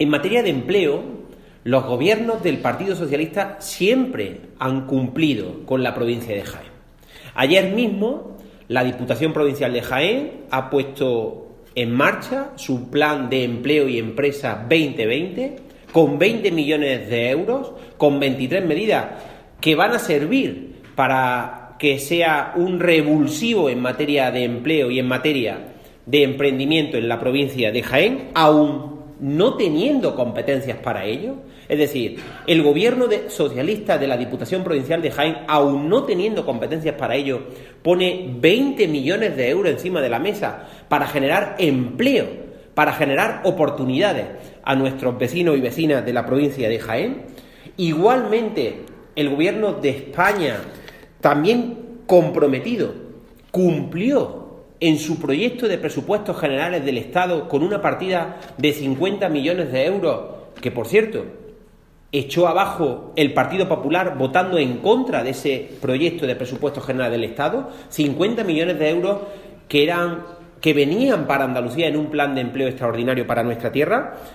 En materia de empleo, los gobiernos del Partido Socialista siempre han cumplido con la provincia de Jaén. Ayer mismo, la Diputación Provincial de Jaén ha puesto en marcha su plan de empleo y empresa 2020 con 20 millones de euros, con 23 medidas que van a servir para que sea un revulsivo en materia de empleo y en materia de emprendimiento en la provincia de Jaén, aún no teniendo competencias para ello. Es decir, el gobierno socialista de la Diputación Provincial de Jaén, aún no teniendo competencias para ello, pone 20 millones de euros encima de la mesa para generar empleo, para generar oportunidades a nuestros vecinos y vecinas de la provincia de Jaén. Igualmente, el gobierno de España, también comprometido, cumplió en su proyecto de presupuestos generales del Estado con una partida de 50 millones de euros, que por cierto echó abajo el Partido Popular votando en contra de ese proyecto de presupuestos generales del Estado, 50 millones de euros que eran que venían para Andalucía en un plan de empleo extraordinario para nuestra tierra,